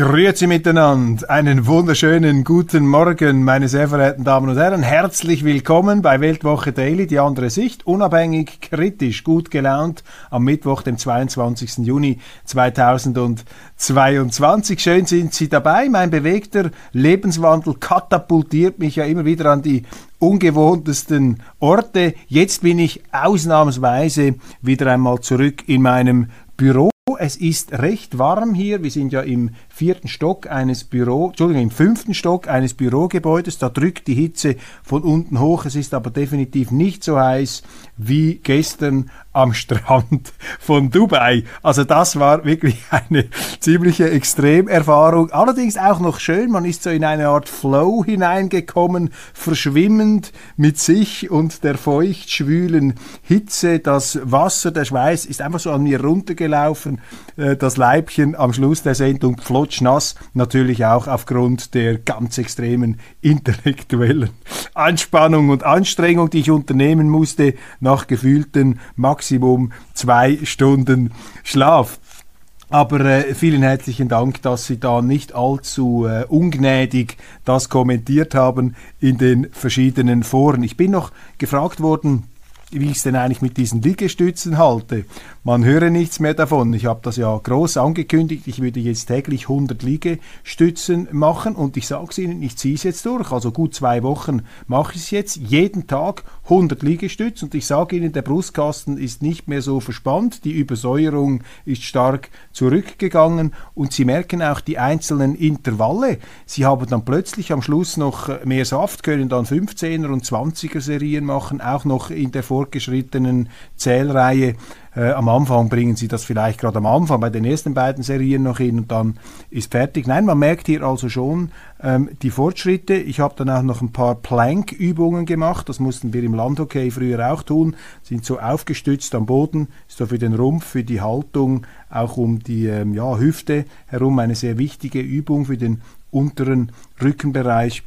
Grüezi miteinander. Einen wunderschönen guten Morgen, meine sehr verehrten Damen und Herren. Herzlich willkommen bei Weltwoche Daily, die andere Sicht. Unabhängig, kritisch, gut gelaunt am Mittwoch, dem 22. Juni 2022. Schön sind Sie dabei. Mein bewegter Lebenswandel katapultiert mich ja immer wieder an die ungewohntesten Orte. Jetzt bin ich ausnahmsweise wieder einmal zurück in meinem Büro. Es ist recht warm hier. Wir sind ja im vierten Stock eines Büro, Entschuldigung, im fünften Stock eines Bürogebäudes. Da drückt die Hitze von unten hoch. Es ist aber definitiv nicht so heiß wie gestern am Strand von Dubai. Also das war wirklich eine ziemliche Extremerfahrung. Allerdings auch noch schön. Man ist so in eine Art Flow hineingekommen, verschwimmend mit sich und der feucht schwülen Hitze. Das Wasser, der Schweiß ist einfach so an mir runtergelaufen. Äh, das Leibchen am Schluss der Sendung flotschnass. Natürlich auch aufgrund der ganz extremen intellektuellen Anspannung und Anstrengung, die ich unternehmen musste nach gefühlten Maximum zwei Stunden Schlaf. Aber äh, vielen herzlichen Dank, dass Sie da nicht allzu äh, ungnädig das kommentiert haben in den verschiedenen Foren. Ich bin noch gefragt worden, wie ich es denn eigentlich mit diesen Liegestützen halte. Man höre nichts mehr davon. Ich habe das ja groß angekündigt. Ich würde jetzt täglich 100 Liegestützen machen und ich sage es Ihnen, ich ziehe es jetzt durch. Also gut zwei Wochen mache ich es jetzt. Jeden Tag 100 Liegestützen und ich sage Ihnen, der Brustkasten ist nicht mehr so verspannt. Die Übersäuerung ist stark zurückgegangen und Sie merken auch die einzelnen Intervalle. Sie haben dann plötzlich am Schluss noch mehr Saft, können dann 15er und 20er Serien machen, auch noch in der fortgeschrittenen Zählreihe. Äh, am Anfang bringen sie das vielleicht gerade am Anfang bei den ersten beiden Serien noch hin und dann ist fertig. Nein, man merkt hier also schon ähm, die Fortschritte. Ich habe dann auch noch ein paar Plank-Übungen gemacht. Das mussten wir im Landhockey früher auch tun. Sind so aufgestützt am Boden, ist so für den Rumpf, für die Haltung, auch um die ähm, ja, Hüfte herum eine sehr wichtige Übung für den unteren Rückenbereich.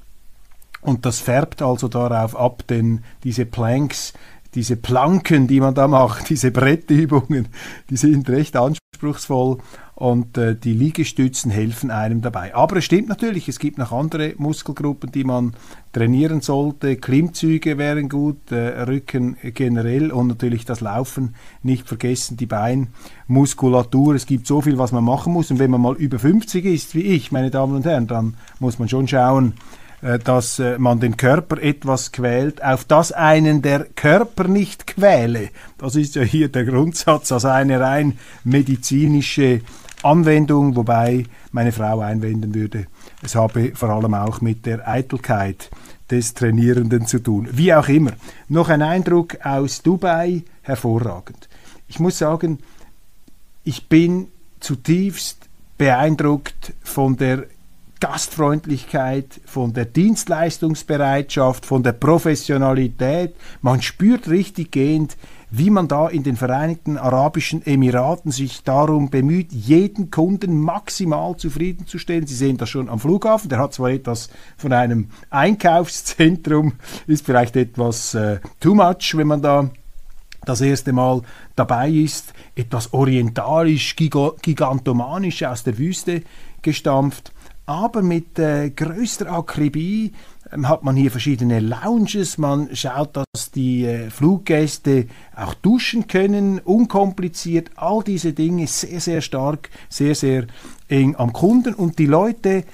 Und das färbt also darauf ab, denn diese Planks diese Planken, die man da macht, diese Brettübungen, die sind recht anspruchsvoll und äh, die Liegestützen helfen einem dabei. Aber es stimmt natürlich, es gibt noch andere Muskelgruppen, die man trainieren sollte. Klimmzüge wären gut, äh, Rücken generell und natürlich das Laufen nicht vergessen, die Beinmuskulatur. Es gibt so viel, was man machen muss und wenn man mal über 50 ist, wie ich, meine Damen und Herren, dann muss man schon schauen, dass äh, man den Körper etwas quält, auf das einen der Körper nicht quäle. Das ist ja hier der Grundsatz, also eine rein medizinische Anwendung, wobei meine Frau einwenden würde, es habe vor allem auch mit der Eitelkeit des Trainierenden zu tun. Wie auch immer. Noch ein Eindruck aus Dubai, hervorragend. Ich muss sagen, ich bin zutiefst beeindruckt von der Gastfreundlichkeit, von der Dienstleistungsbereitschaft, von der Professionalität. Man spürt richtig gehend, wie man da in den Vereinigten Arabischen Emiraten sich darum bemüht, jeden Kunden maximal zufriedenzustellen. Sie sehen das schon am Flughafen, der hat zwar etwas von einem Einkaufszentrum, ist vielleicht etwas äh, too much, wenn man da das erste Mal dabei ist, etwas orientalisch, gigantomanisch aus der Wüste gestampft aber mit äh, größter Akribie ähm, hat man hier verschiedene Lounges. Man schaut, dass die äh, Fluggäste auch duschen können, unkompliziert. All diese Dinge sehr, sehr stark, sehr, sehr eng am Kunden und die Leute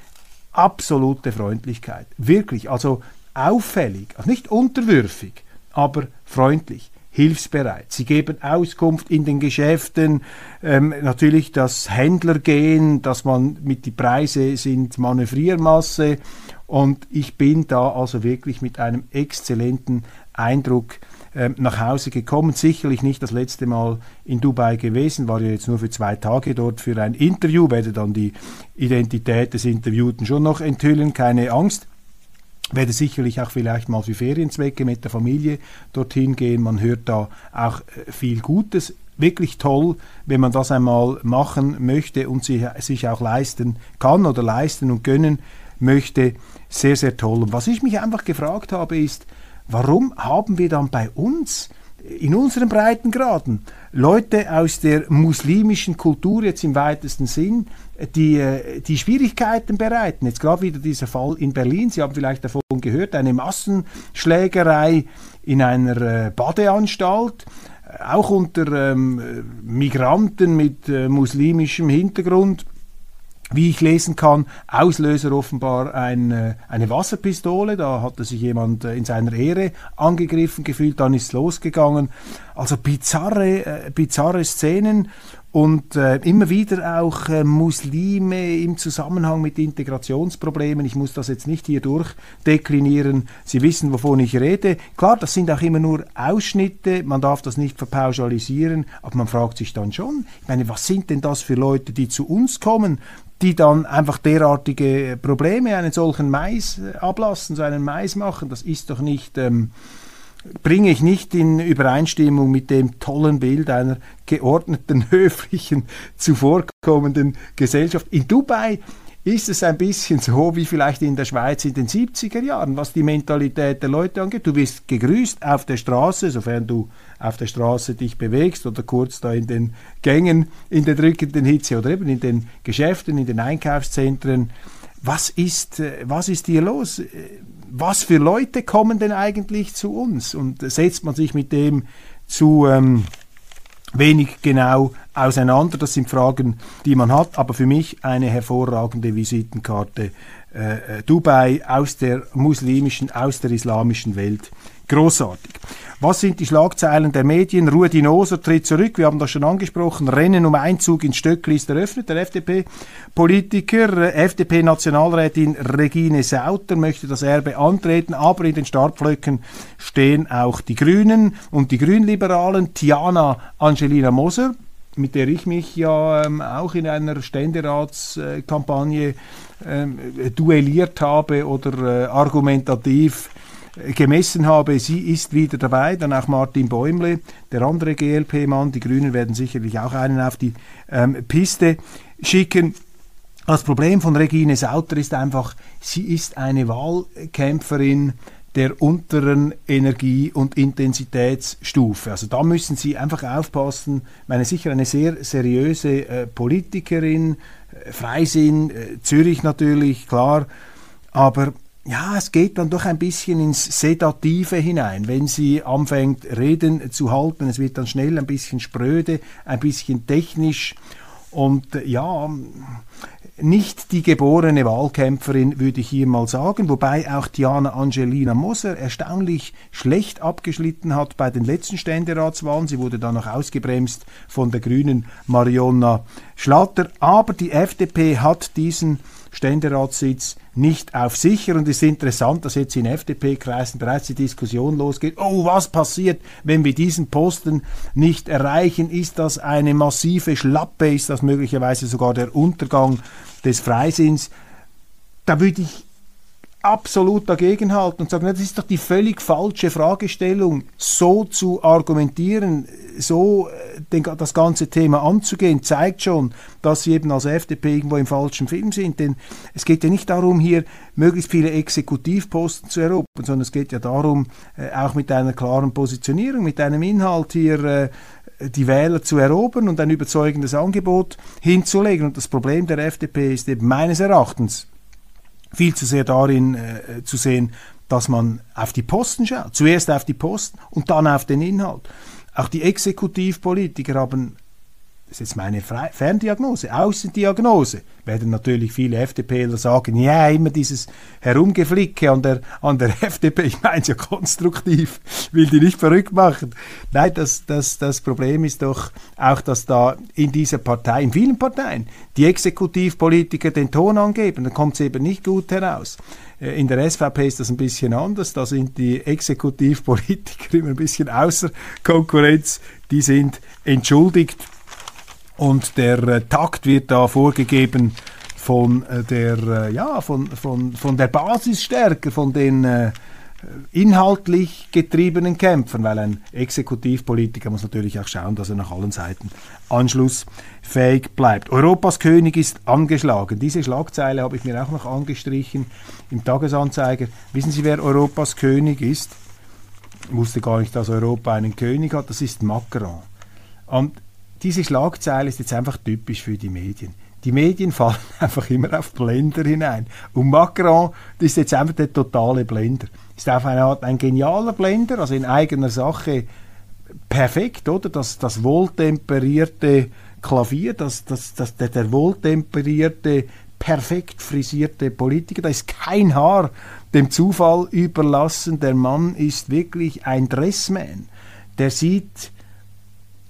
absolute Freundlichkeit. Wirklich, also auffällig, also nicht unterwürfig, aber freundlich hilfsbereit. Sie geben Auskunft in den Geschäften, ähm, natürlich das Händlergehen, dass man mit die Preise sind Manövriermasse Und ich bin da also wirklich mit einem exzellenten Eindruck äh, nach Hause gekommen. Sicherlich nicht das letzte Mal in Dubai gewesen, war ja jetzt nur für zwei Tage dort für ein Interview, werde dann die Identität des Interviewten schon noch enthüllen, keine Angst werde sicherlich auch vielleicht mal für Ferienzwecke mit der Familie dorthin gehen. Man hört da auch äh, viel Gutes. Wirklich toll, wenn man das einmal machen möchte und sich auch leisten kann oder leisten und gönnen möchte. Sehr, sehr toll. Und was ich mich einfach gefragt habe, ist, warum haben wir dann bei uns in unseren Breitengraden Leute aus der muslimischen Kultur jetzt im weitesten Sinn, die, äh, die Schwierigkeiten bereiten. Jetzt gerade wieder dieser Fall in Berlin, Sie haben vielleicht davon gehört, eine Massenschlägerei in einer äh, Badeanstalt, auch unter ähm, Migranten mit äh, muslimischem Hintergrund wie ich lesen kann, Auslöser offenbar ein, äh, eine Wasserpistole. Da hatte sich jemand äh, in seiner Ehre angegriffen gefühlt, dann ist es losgegangen. Also bizarre, äh, bizarre Szenen und äh, immer wieder auch äh, Muslime im Zusammenhang mit Integrationsproblemen. Ich muss das jetzt nicht hier durchdeklinieren. Sie wissen, wovon ich rede. Klar, das sind auch immer nur Ausschnitte. Man darf das nicht verpauschalisieren. Aber man fragt sich dann schon, ich meine, was sind denn das für Leute, die zu uns kommen? die dann einfach derartige Probleme, einen solchen Mais äh, ablassen, so einen Mais machen, das ist doch nicht, ähm, bringe ich nicht in Übereinstimmung mit dem tollen Bild einer geordneten, höflichen, zuvorkommenden Gesellschaft. In Dubai ist es ein bisschen so wie vielleicht in der Schweiz in den 70er Jahren, was die Mentalität der Leute angeht. Du wirst gegrüßt auf der Straße, sofern du auf der Straße dich bewegst oder kurz da in den Gängen in der drückenden Hitze oder eben in den Geschäften, in den Einkaufszentren. Was ist, äh, was ist hier los? Was für Leute kommen denn eigentlich zu uns? Und setzt man sich mit dem zu ähm, wenig genau auseinander? Das sind Fragen, die man hat, aber für mich eine hervorragende Visitenkarte. Äh, äh Dubai aus der muslimischen, aus der islamischen Welt. Großartig. Was sind die Schlagzeilen der Medien? Rudi Noser tritt zurück, wir haben das schon angesprochen. Rennen um Einzug ins Stöckli ist eröffnet. Der FDP-Politiker, FDP-Nationalrätin Regine Sauter möchte das Erbe antreten, aber in den Startpflöcken stehen auch die Grünen und die Grünliberalen. Tiana Angelina Moser, mit der ich mich ja ähm, auch in einer Ständeratskampagne ähm, duelliert habe oder äh, argumentativ gemessen habe, sie ist wieder dabei, dann auch Martin Bäumle, der andere GLP-Mann, die Grünen werden sicherlich auch einen auf die ähm, Piste schicken. Das Problem von Regine Sauter ist einfach, sie ist eine Wahlkämpferin der unteren Energie- und Intensitätsstufe. Also da müssen Sie einfach aufpassen. Ich meine, sicher eine sehr seriöse äh, Politikerin, äh, Freisinn, äh, Zürich natürlich, klar, aber ja, es geht dann doch ein bisschen ins Sedative hinein, wenn sie anfängt, Reden zu halten. Es wird dann schnell ein bisschen spröde, ein bisschen technisch und äh, ja, nicht die geborene Wahlkämpferin, würde ich hier mal sagen, wobei auch Diana Angelina Moser erstaunlich schlecht abgeschlitten hat bei den letzten Ständeratswahlen. Sie wurde dann noch ausgebremst von der grünen Marionna Schlatter. Aber die FDP hat diesen Ständeratssitz nicht auf sicher. Und es ist interessant, dass jetzt in FDP-Kreisen bereits die Diskussion losgeht, oh, was passiert, wenn wir diesen Posten nicht erreichen? Ist das eine massive Schlappe? Ist das möglicherweise sogar der Untergang des Freisinns? Da würde ich absolut dagegenhalten und sagen, das ist doch die völlig falsche Fragestellung, so zu argumentieren, so äh, das ganze Thema anzugehen, zeigt schon, dass sie eben als FDP irgendwo im falschen Film sind. Denn es geht ja nicht darum, hier möglichst viele Exekutivposten zu erobern, sondern es geht ja darum, äh, auch mit einer klaren Positionierung, mit einem Inhalt hier äh, die Wähler zu erobern und ein überzeugendes Angebot hinzulegen. Und das Problem der FDP ist eben meines Erachtens, viel zu sehr darin äh, zu sehen, dass man auf die Posten schaut. Zuerst auf die Posten und dann auf den Inhalt. Auch die Exekutivpolitiker haben das ist jetzt meine Ferndiagnose, Außendiagnose, werden natürlich viele FDPler sagen, ja, immer dieses Herumgeflicke an der, an der FDP, ich meine es ja konstruktiv, will die nicht verrückt machen. Nein, das, das, das Problem ist doch auch, dass da in dieser Partei, in vielen Parteien, die Exekutivpolitiker den Ton angeben, dann kommt es eben nicht gut heraus. Äh, in der SVP ist das ein bisschen anders. Da sind die Exekutivpolitiker immer ein bisschen außer Konkurrenz. Die sind entschuldigt und der äh, Takt wird da vorgegeben von äh, der äh, ja von, von, von der Basisstärke, von den inhaltlich getriebenen Kämpfern, weil ein Exekutivpolitiker muss natürlich auch schauen, dass er nach allen Seiten anschlussfähig bleibt. Europas König ist angeschlagen. Diese Schlagzeile habe ich mir auch noch angestrichen im Tagesanzeiger. Wissen Sie, wer Europas König ist? Ich wusste gar nicht, dass Europa einen König hat. Das ist Macron. Und diese Schlagzeile ist jetzt einfach typisch für die Medien. Die Medien fallen einfach immer auf Blender hinein. Und Macron ist jetzt einfach der totale Blender. Ist auf eine Art ein genialer Blender, also in eigener Sache perfekt, oder? Das, das wohltemperierte Klavier, das, das, das, der, der wohltemperierte, perfekt frisierte Politiker. Da ist kein Haar dem Zufall überlassen. Der Mann ist wirklich ein Dressman. Der sieht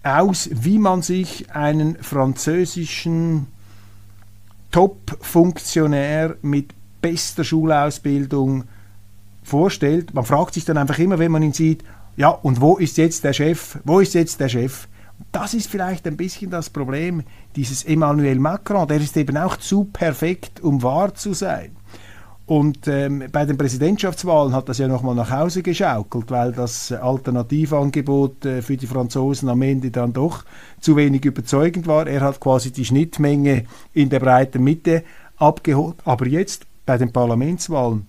aus, wie man sich einen französischen Top-Funktionär mit bester Schulausbildung vorstellt. Man fragt sich dann einfach immer, wenn man ihn sieht, ja, und wo ist jetzt der Chef? Wo ist jetzt der Chef? Das ist vielleicht ein bisschen das Problem dieses Emmanuel Macron. Der ist eben auch zu perfekt, um wahr zu sein. Und ähm, bei den Präsidentschaftswahlen hat das ja nochmal nach Hause geschaukelt, weil das Alternativangebot äh, für die Franzosen am Ende dann doch zu wenig überzeugend war. Er hat quasi die Schnittmenge in der breiten Mitte abgeholt. Aber jetzt bei den Parlamentswahlen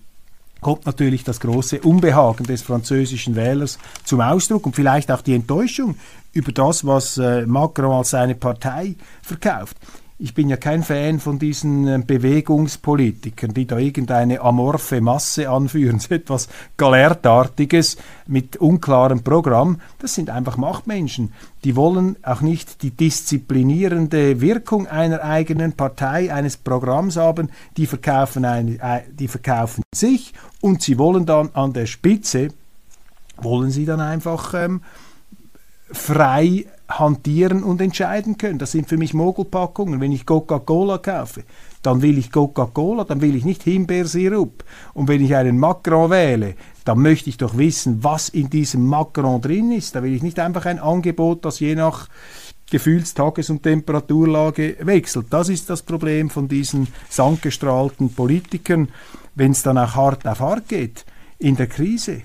kommt natürlich das große Unbehagen des französischen Wählers zum Ausdruck und vielleicht auch die Enttäuschung über das, was äh, Macron als seine Partei verkauft ich bin ja kein Fan von diesen äh, Bewegungspolitikern, die da irgendeine amorphe Masse anführen, so etwas Galertartiges mit unklarem Programm. Das sind einfach Machtmenschen. Die wollen auch nicht die disziplinierende Wirkung einer eigenen Partei, eines Programms haben. Die verkaufen, eine, äh, die verkaufen sich und sie wollen dann an der Spitze, wollen sie dann einfach ähm, frei hantieren und entscheiden können. Das sind für mich Mogelpackungen. Wenn ich Coca-Cola kaufe, dann will ich Coca-Cola, dann will ich nicht Himbeersirup. Und wenn ich einen Macron wähle, dann möchte ich doch wissen, was in diesem Macron drin ist. Da will ich nicht einfach ein Angebot, das je nach Gefühls-, Tages- und Temperaturlage wechselt. Das ist das Problem von diesen sandgestrahlten Politikern, wenn es dann auch hart auf hart geht in der Krise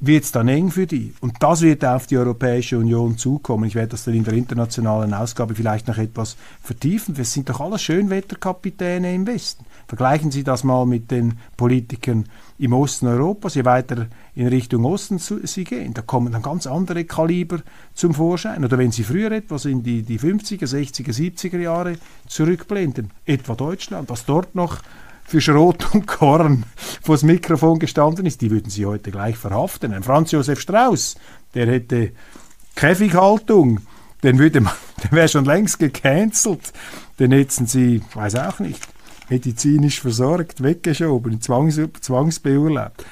wird es dann eng für die. Und das wird auf die Europäische Union zukommen. Ich werde das dann in der internationalen Ausgabe vielleicht noch etwas vertiefen. Wir sind doch alle Schönwetterkapitäne im Westen. Vergleichen Sie das mal mit den Politikern im Osten Europas. Je weiter in Richtung Osten Sie gehen, da kommen dann ganz andere Kaliber zum Vorschein. Oder wenn Sie früher etwas in die, die 50er, 60er, 70er Jahre zurückblenden, etwa Deutschland, was dort noch für Schrot und Korn vor das Mikrofon gestanden ist, die würden sie heute gleich verhaften. Ein Franz Josef Strauß, der hätte Käfighaltung, den würde man, der wäre schon längst gecancelt. Den hätten sie, weiß auch nicht, medizinisch versorgt, weggeschoben, Zwangs, zwangsbeurlaubt.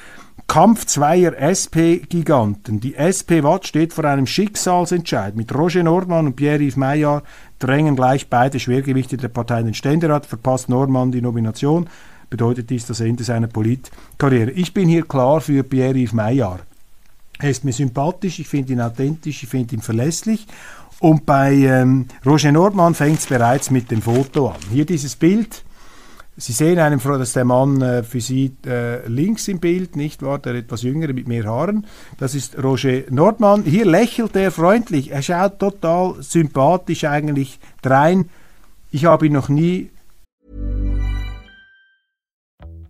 Kampf zweier SP-Giganten. Die SP Watt steht vor einem Schicksalsentscheid. Mit Roger Nordmann und Pierre-Yves Maillard drängen gleich beide Schwergewichte der Partei in den Ständerat. Verpasst Nordmann die Nomination, bedeutet dies das Ende seiner Politkarriere. Ich bin hier klar für Pierre-Yves Maillard. Er ist mir sympathisch, ich finde ihn authentisch, ich finde ihn verlässlich. Und bei ähm, Roger Nordmann fängt es bereits mit dem Foto an. Hier dieses Bild Sie sehen einem, dass der Mann äh, für Sie äh, links im Bild, nicht wahr, der etwas jüngere mit mehr Haaren, das ist Roger Nordmann. Hier lächelt er freundlich, er schaut total sympathisch eigentlich drein. Ich habe ihn noch nie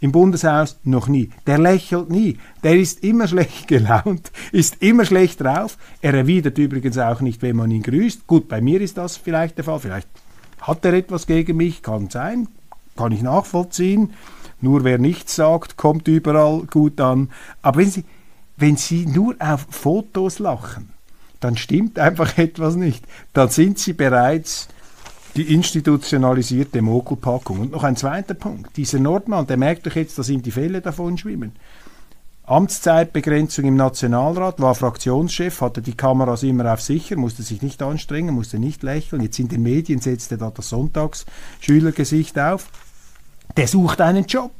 Im Bundeshaus noch nie. Der lächelt nie. Der ist immer schlecht gelaunt, ist immer schlecht drauf. Er erwidert übrigens auch nicht, wenn man ihn grüßt. Gut, bei mir ist das vielleicht der Fall. Vielleicht hat er etwas gegen mich, kann sein, kann ich nachvollziehen. Nur wer nichts sagt, kommt überall gut an. Aber wenn Sie, wenn Sie nur auf Fotos lachen, dann stimmt einfach etwas nicht. Dann sind Sie bereits die institutionalisierte Mogelpackung. Und noch ein zweiter Punkt. Dieser Nordmann, der merkt doch jetzt, dass ihm die Fälle davon schwimmen. Amtszeitbegrenzung im Nationalrat, war Fraktionschef, hatte die Kameras immer auf sicher, musste sich nicht anstrengen, musste nicht lächeln. Jetzt in den Medien setzt er da das Sonntagsschülergesicht auf. Der sucht einen Job.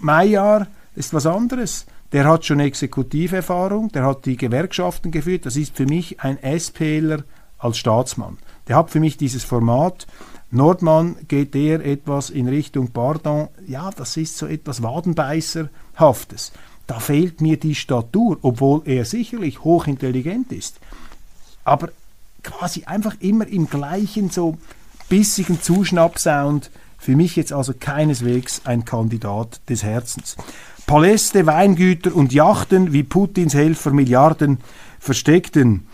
Meier ist was anderes. Der hat schon Exekutiverfahrung, der hat die Gewerkschaften geführt. Das ist für mich ein SPler als Staatsmann. Der hat für mich dieses Format. Nordmann geht eher etwas in Richtung Pardon. Ja, das ist so etwas Wadenbeißerhaftes. Da fehlt mir die Statur, obwohl er sicherlich hochintelligent ist. Aber quasi einfach immer im gleichen so bissigen Zuschnappsound. Für mich jetzt also keineswegs ein Kandidat des Herzens. Paläste, Weingüter und Yachten, wie Putins Helfer Milliarden versteckten.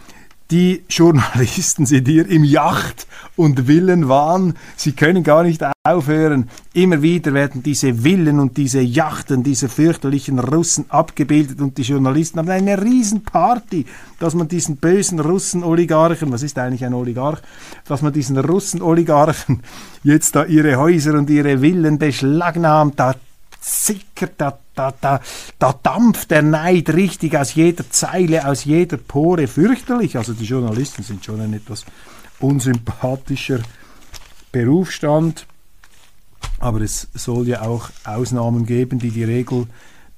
Die Journalisten sind hier im Yacht- und Villenwahn. Sie können gar nicht aufhören. Immer wieder werden diese Villen und diese Yachten dieser fürchterlichen Russen abgebildet und die Journalisten haben eine Riesenparty, dass man diesen bösen Russen-Oligarchen, was ist eigentlich ein Oligarch, dass man diesen Russen-Oligarchen jetzt da ihre Häuser und ihre Villen beschlagnahmt. Da sickert, da, da, da, da dampft der Neid richtig aus jeder Zeile, aus jeder Pore. Fürchterlich. Also die Journalisten sind schon ein etwas unsympathischer Berufsstand. Aber es soll ja auch Ausnahmen geben, die die Regel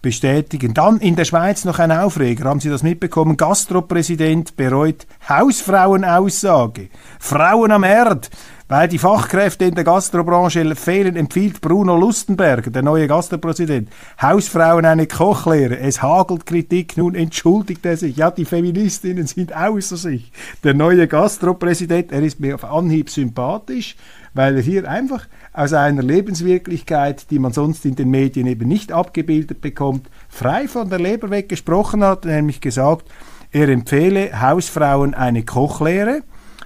bestätigen. Dann in der Schweiz noch ein Aufreger. Haben Sie das mitbekommen? Gastropräsident bereut Hausfrauenaussage. Frauen am Herd. Weil die Fachkräfte in der Gastrobranche fehlen, empfiehlt Bruno Lustenberger, der neue Gastropräsident, Hausfrauen eine Kochlehre. Es hagelt Kritik. Nun entschuldigt er sich. Ja, die Feministinnen sind außer sich. Der neue Gastropräsident, er ist mir auf Anhieb sympathisch, weil er hier einfach aus einer Lebenswirklichkeit, die man sonst in den Medien eben nicht abgebildet bekommt, frei von der Leber weg gesprochen hat, nämlich gesagt, er empfehle Hausfrauen eine Kochlehre.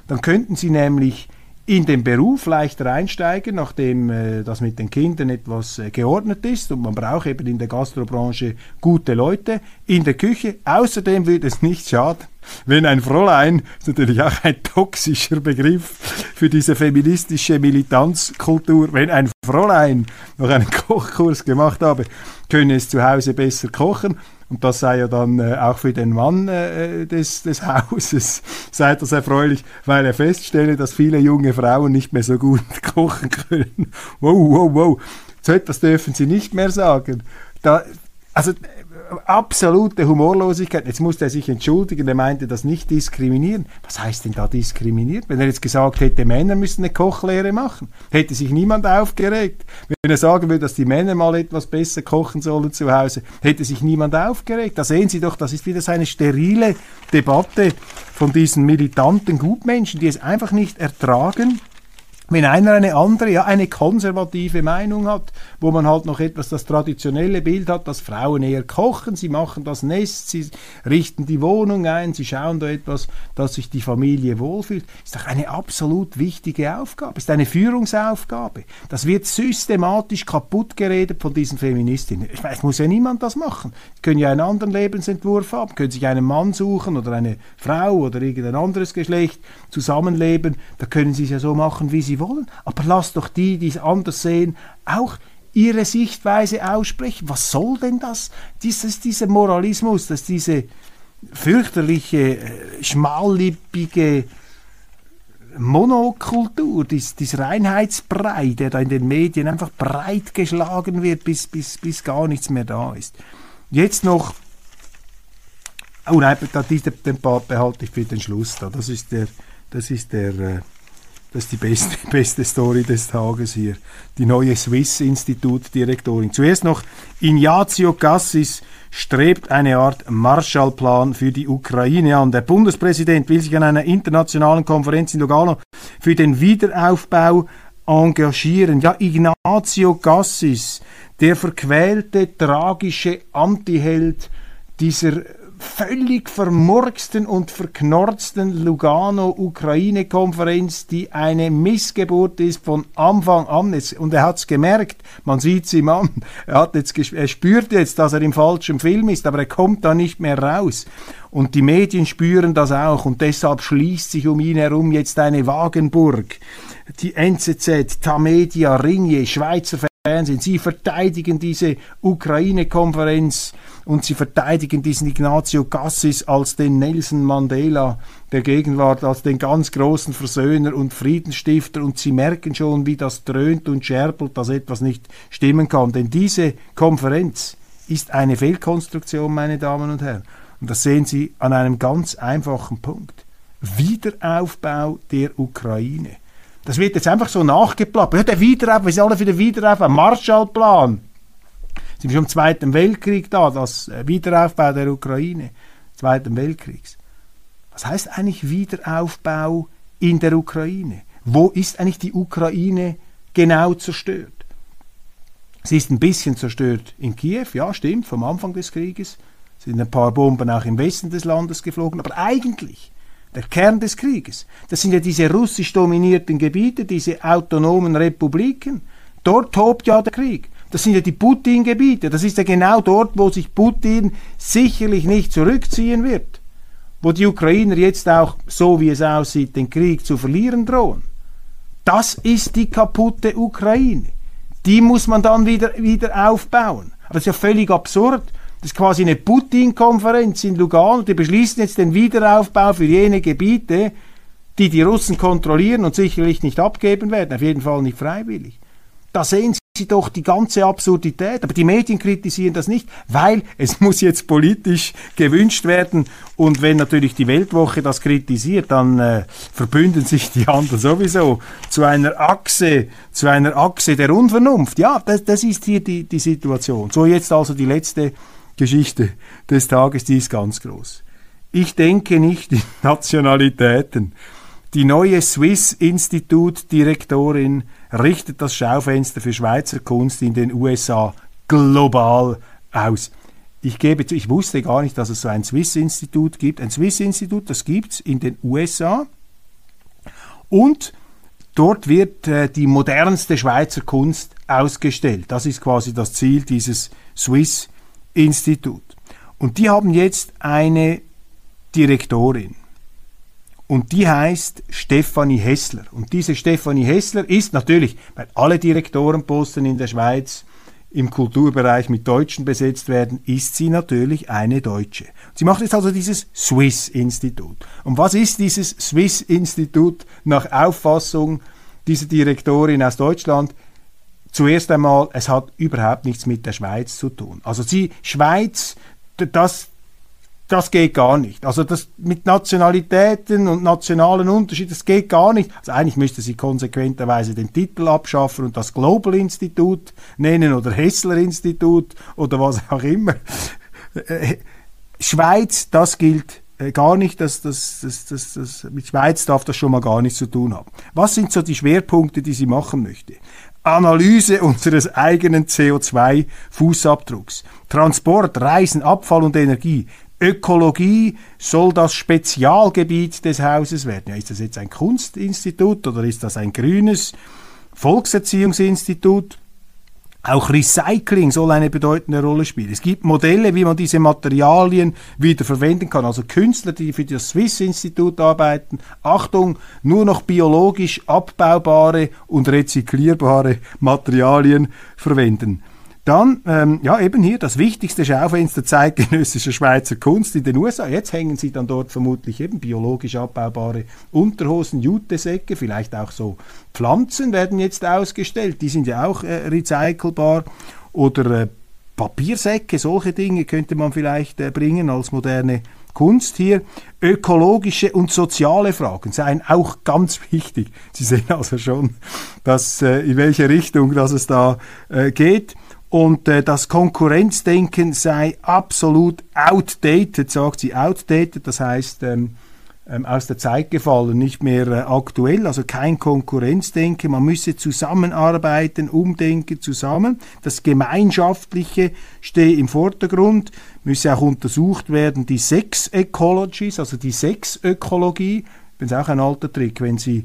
Dann könnten sie nämlich in den Beruf leichter einsteigen, nachdem äh, das mit den Kindern etwas äh, geordnet ist und man braucht eben in der Gastrobranche gute Leute in der Küche. Außerdem würde es nicht schaden, wenn ein Fräulein, ist natürlich auch ein toxischer Begriff für diese feministische Militanzkultur, wenn ein Fräulein noch einen Kochkurs gemacht habe, könne es zu Hause besser kochen und das sei ja dann äh, auch für den Mann äh, des, des Hauses, sei das erfreulich, weil er feststelle, dass viele junge Frauen nicht mehr so gut kochen können. Wow, wow, wow. So etwas dürfen sie nicht mehr sagen. Da, also absolute Humorlosigkeit. Jetzt musste er sich entschuldigen, er meinte das nicht diskriminieren. Was heißt denn da diskriminiert? Wenn er jetzt gesagt hätte, Männer müssen eine Kochlehre machen, hätte sich niemand aufgeregt. Wenn er sagen würde, dass die Männer mal etwas besser kochen sollen zu Hause, hätte sich niemand aufgeregt. Da sehen Sie doch, das ist wieder so eine sterile Debatte von diesen militanten Gutmenschen, die es einfach nicht ertragen, wenn einer eine andere, ja, eine konservative Meinung hat, wo man halt noch etwas das traditionelle Bild hat, dass Frauen eher kochen, sie machen das Nest, sie richten die Wohnung ein, sie schauen da etwas, dass sich die Familie wohlfühlt, ist doch eine absolut wichtige Aufgabe, ist eine Führungsaufgabe. Das wird systematisch kaputt geredet von diesen Feministinnen. Ich weiß, muss ja niemand das machen. Sie können ja einen anderen Lebensentwurf haben, können sich einen Mann suchen oder eine Frau oder irgendein anderes Geschlecht zusammenleben, da können sie es ja so machen, wie sie wollen. Aber lasst doch die, die es anders sehen, auch ihre Sichtweise aussprechen. Was soll denn das? Dieses, dieser Moralismus, dass diese fürchterliche, äh, schmallippige Monokultur, dies, dies Reinheitsbrei, der da in den Medien einfach breit geschlagen wird, bis, bis, bis gar nichts mehr da ist. Jetzt noch Oh nein, den Part behalte ich für den Schluss da. Das ist der, das ist der, äh, das ist die beste, beste Story des Tages hier. Die neue Swiss-Institut-Direktorin. Zuerst noch Ignazio Cassis strebt eine Art Marshallplan für die Ukraine an. Der Bundespräsident will sich an einer internationalen Konferenz in Lugano für den Wiederaufbau engagieren. Ja, Ignazio Cassis, der verquälte, tragische Antiheld dieser völlig vermurksten und verknorzten Lugano-Ukraine-Konferenz, die eine Missgeburt ist von Anfang an. Und er hat es gemerkt, man sieht es ihm an. Er, hat jetzt, er spürt jetzt, dass er im falschen Film ist, aber er kommt da nicht mehr raus. Und die Medien spüren das auch und deshalb schließt sich um ihn herum jetzt eine Wagenburg. Die NZZ, Tamedia, Ringe, Schweizer Fernsehen, sie verteidigen diese Ukraine-Konferenz und sie verteidigen diesen Ignazio Cassis als den Nelson Mandela der Gegenwart, als den ganz großen Versöhner und Friedensstifter und sie merken schon, wie das dröhnt und scherbelt, dass etwas nicht stimmen kann. Denn diese Konferenz ist eine Fehlkonstruktion, meine Damen und Herren. Und das sehen Sie an einem ganz einfachen Punkt. Wiederaufbau der Ukraine. Das wird jetzt einfach so nachgeplappert. Ja, der Wiederaufbau, wir sind alle für den Wiederaufbau. Marshallplan sind wir schon im Zweiten Weltkrieg da, das äh, Wiederaufbau der Ukraine, Zweiten Weltkriegs. Was heißt eigentlich Wiederaufbau in der Ukraine? Wo ist eigentlich die Ukraine genau zerstört? Sie ist ein bisschen zerstört in Kiew, ja, stimmt, vom Anfang des Krieges. Sind ein paar Bomben auch im Westen des Landes geflogen, aber eigentlich der Kern des Krieges, das sind ja diese russisch dominierten Gebiete, diese autonomen Republiken. Dort tobt ja der Krieg. Das sind ja die Putin-Gebiete. Das ist ja genau dort, wo sich Putin sicherlich nicht zurückziehen wird. Wo die Ukrainer jetzt auch, so wie es aussieht, den Krieg zu verlieren drohen. Das ist die kaputte Ukraine. Die muss man dann wieder, wieder aufbauen. Aber das ist ja völlig absurd. Das ist quasi eine Putin-Konferenz in Lugano. Die beschließen jetzt den Wiederaufbau für jene Gebiete, die die Russen kontrollieren und sicherlich nicht abgeben werden. Auf jeden Fall nicht freiwillig. Da sehen Sie doch die ganze Absurdität. Aber die Medien kritisieren das nicht, weil es muss jetzt politisch gewünscht werden. Und wenn natürlich die Weltwoche das kritisiert, dann äh, verbünden sich die anderen sowieso zu einer Achse, zu einer Achse der Unvernunft. Ja, das, das ist hier die, die Situation. So jetzt also die letzte Geschichte des Tages, die ist ganz groß. Ich denke nicht in Nationalitäten. Die neue Swiss Institut Direktorin richtet das Schaufenster für Schweizer Kunst in den USA global aus. Ich gebe zu, ich wusste gar nicht, dass es so ein Swiss-Institut gibt. Ein Swiss-Institut, das gibt es in den USA. Und dort wird äh, die modernste Schweizer Kunst ausgestellt. Das ist quasi das Ziel dieses Swiss-Institut. Und die haben jetzt eine Direktorin. Und die heißt Stefanie Hessler. Und diese Stefanie Hessler ist natürlich, weil alle Direktorenposten in der Schweiz im Kulturbereich mit Deutschen besetzt werden, ist sie natürlich eine Deutsche. Sie macht jetzt also dieses Swiss-Institut. Und was ist dieses Swiss-Institut nach Auffassung dieser Direktorin aus Deutschland? Zuerst einmal, es hat überhaupt nichts mit der Schweiz zu tun. Also die Schweiz, das, das geht gar nicht. Also das mit Nationalitäten und nationalen Unterschieden, das geht gar nicht. Also eigentlich müsste sie konsequenterweise den Titel abschaffen und das Global Institut nennen oder Hessler Institut oder was auch immer. Äh, Schweiz, das gilt äh, gar nicht, das, das, das, das, das, mit Schweiz darf das schon mal gar nichts zu tun haben. Was sind so die Schwerpunkte, die sie machen möchte? Analyse unseres eigenen CO2-Fußabdrucks, Transport, Reisen, Abfall und Energie, Ökologie soll das Spezialgebiet des Hauses werden. Ja, ist das jetzt ein Kunstinstitut oder ist das ein grünes Volkserziehungsinstitut? Auch Recycling soll eine bedeutende Rolle spielen. Es gibt Modelle, wie man diese Materialien wieder verwenden kann. Also Künstler, die für das Swiss-Institut arbeiten, Achtung, nur noch biologisch abbaubare und rezyklierbare Materialien verwenden. Dann, ähm, ja, eben hier das wichtigste Schaufenster zeitgenössischer Schweizer Kunst in den USA. Jetzt hängen sie dann dort vermutlich eben biologisch abbaubare Unterhosen, Jutesäcke, vielleicht auch so Pflanzen werden jetzt ausgestellt. Die sind ja auch äh, recycelbar. Oder äh, Papiersäcke, solche Dinge könnte man vielleicht äh, bringen als moderne Kunst hier. Ökologische und soziale Fragen seien auch ganz wichtig. Sie sehen also schon, dass, äh, in welche Richtung dass es da äh, geht. Und äh, das Konkurrenzdenken sei absolut outdated, sagt sie. Outdated, das heißt ähm, ähm, aus der Zeit gefallen, nicht mehr äh, aktuell, also kein Konkurrenzdenken. Man müsse zusammenarbeiten, umdenken zusammen. Das Gemeinschaftliche stehe im Vordergrund, müsse auch untersucht werden, die Sex Ecologies, also die Sexökologie. Das ist auch ein alter Trick, wenn Sie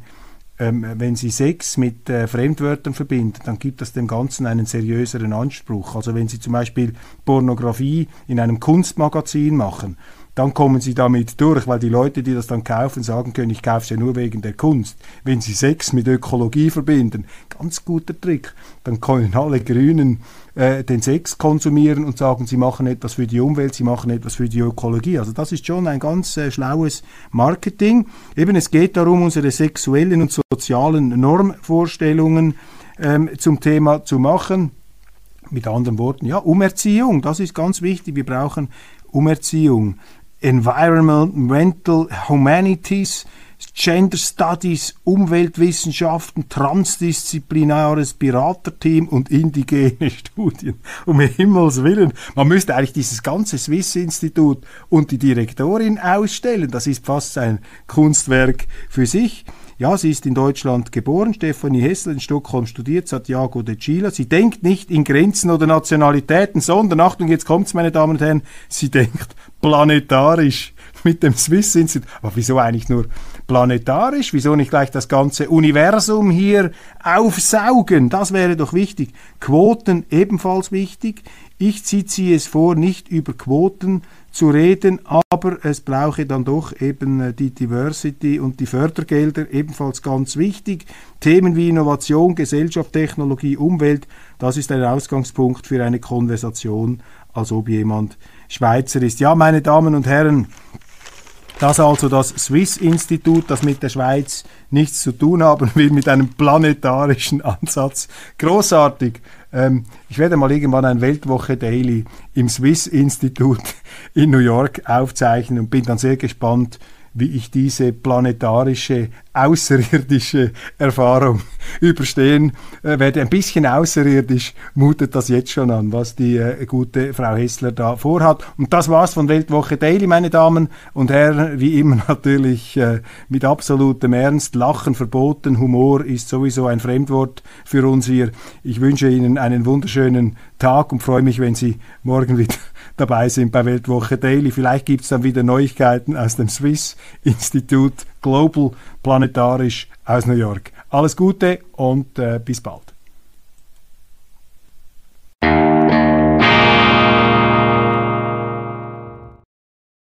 ähm, wenn Sie Sex mit äh, Fremdwörtern verbinden, dann gibt das dem Ganzen einen seriöseren Anspruch. Also wenn Sie zum Beispiel Pornografie in einem Kunstmagazin machen, dann kommen sie damit durch, weil die Leute, die das dann kaufen, sagen können, ich kaufe es ja nur wegen der Kunst. Wenn sie Sex mit Ökologie verbinden, ganz guter Trick, dann können alle Grünen äh, den Sex konsumieren und sagen, sie machen etwas für die Umwelt, sie machen etwas für die Ökologie. Also das ist schon ein ganz äh, schlaues Marketing. Eben es geht darum, unsere sexuellen und sozialen Normvorstellungen ähm, zum Thema zu machen. Mit anderen Worten, ja, Umerziehung, das ist ganz wichtig. Wir brauchen Umerziehung. Environmental Humanities, Gender Studies, Umweltwissenschaften, transdisziplinares Beraterteam und indigene Studien. Um Himmels Willen, man müsste eigentlich dieses ganze Swiss-Institut und die Direktorin ausstellen. Das ist fast ein Kunstwerk für sich. Ja, sie ist in Deutschland geboren, Stefanie Hessel in Stockholm studiert, Santiago de Chile. Sie denkt nicht in Grenzen oder Nationalitäten, sondern, Achtung, jetzt kommt's, meine Damen und Herren, sie denkt planetarisch mit dem Swiss Institute. Aber wieso eigentlich nur planetarisch? Wieso nicht gleich das ganze Universum hier aufsaugen? Das wäre doch wichtig. Quoten ebenfalls wichtig. Ich ziehe es vor, nicht über Quoten zu reden, aber es brauche dann doch eben äh, die Diversity und die Fördergelder ebenfalls ganz wichtig. Themen wie Innovation, Gesellschaft, Technologie, Umwelt, das ist ein Ausgangspunkt für eine Konversation, als ob jemand Schweizer ist. Ja, meine Damen und Herren, das also das Swiss-Institut, das mit der Schweiz nichts zu tun haben will, mit einem planetarischen Ansatz. Großartig. Ähm, ich werde mal irgendwann ein Weltwoche Daily im Swiss-Institut in New York aufzeichnen und bin dann sehr gespannt, wie ich diese planetarische, außerirdische Erfahrung überstehen äh, werde. Ein bisschen außerirdisch mutet das jetzt schon an, was die äh, gute Frau Hessler da vorhat. Und das war's von Weltwoche Daily, meine Damen und Herren. Wie immer natürlich äh, mit absolutem Ernst. Lachen verboten. Humor ist sowieso ein Fremdwort für uns hier. Ich wünsche Ihnen einen wunderschönen Tag und freue mich, wenn Sie morgen wieder dabei sind bei Weltwoche Daily. Vielleicht gibt es dann wieder Neuigkeiten aus dem Swiss Institute Global Planetarisch aus New York. Alles Gute und äh, bis bald.